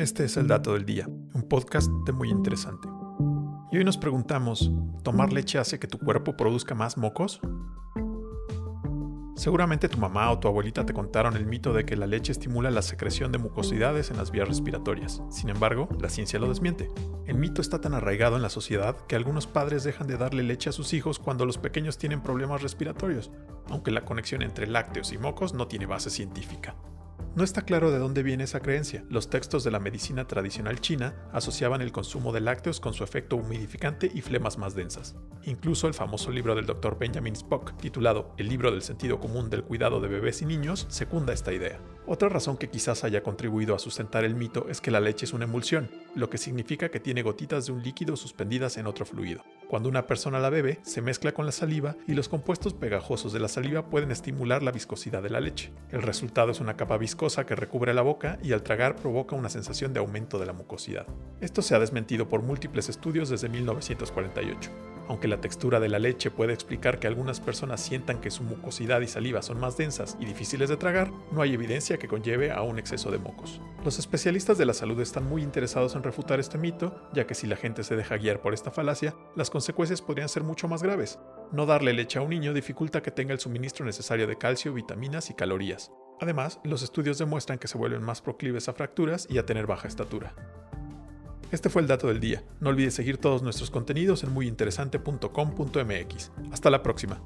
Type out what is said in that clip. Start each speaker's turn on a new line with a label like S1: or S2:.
S1: Este es el dato del día, un podcast muy interesante. Y hoy nos preguntamos, ¿tomar leche hace que tu cuerpo produzca más mocos? Seguramente tu mamá o tu abuelita te contaron el mito de que la leche estimula la secreción de mucosidades en las vías respiratorias. Sin embargo, la ciencia lo desmiente. El mito está tan arraigado en la sociedad que algunos padres dejan de darle leche a sus hijos cuando los pequeños tienen problemas respiratorios, aunque la conexión entre lácteos y mocos no tiene base científica. No está claro de dónde viene esa creencia. Los textos de la medicina tradicional china asociaban el consumo de lácteos con su efecto humidificante y flemas más densas. Incluso el famoso libro del Dr. Benjamin Spock, titulado El libro del sentido común del cuidado de bebés y niños, secunda esta idea. Otra razón que quizás haya contribuido a sustentar el mito es que la leche es una emulsión, lo que significa que tiene gotitas de un líquido suspendidas en otro fluido. Cuando una persona la bebe, se mezcla con la saliva y los compuestos pegajosos de la saliva pueden estimular la viscosidad de la leche. El resultado es una capa viscosa que recubre la boca y al tragar provoca una sensación de aumento de la mucosidad. Esto se ha desmentido por múltiples estudios desde 1948. Aunque la textura de la leche puede explicar que algunas personas sientan que su mucosidad y saliva son más densas y difíciles de tragar, no hay evidencia que conlleve a un exceso de mocos. Los especialistas de la salud están muy interesados en refutar este mito, ya que si la gente se deja guiar por esta falacia, las consecuencias podrían ser mucho más graves. No darle leche a un niño dificulta que tenga el suministro necesario de calcio, vitaminas y calorías. Además, los estudios demuestran que se vuelven más proclives a fracturas y a tener baja estatura. Este fue el dato del día. No olvides seguir todos nuestros contenidos en muyinteresante.com.mx. Hasta la próxima.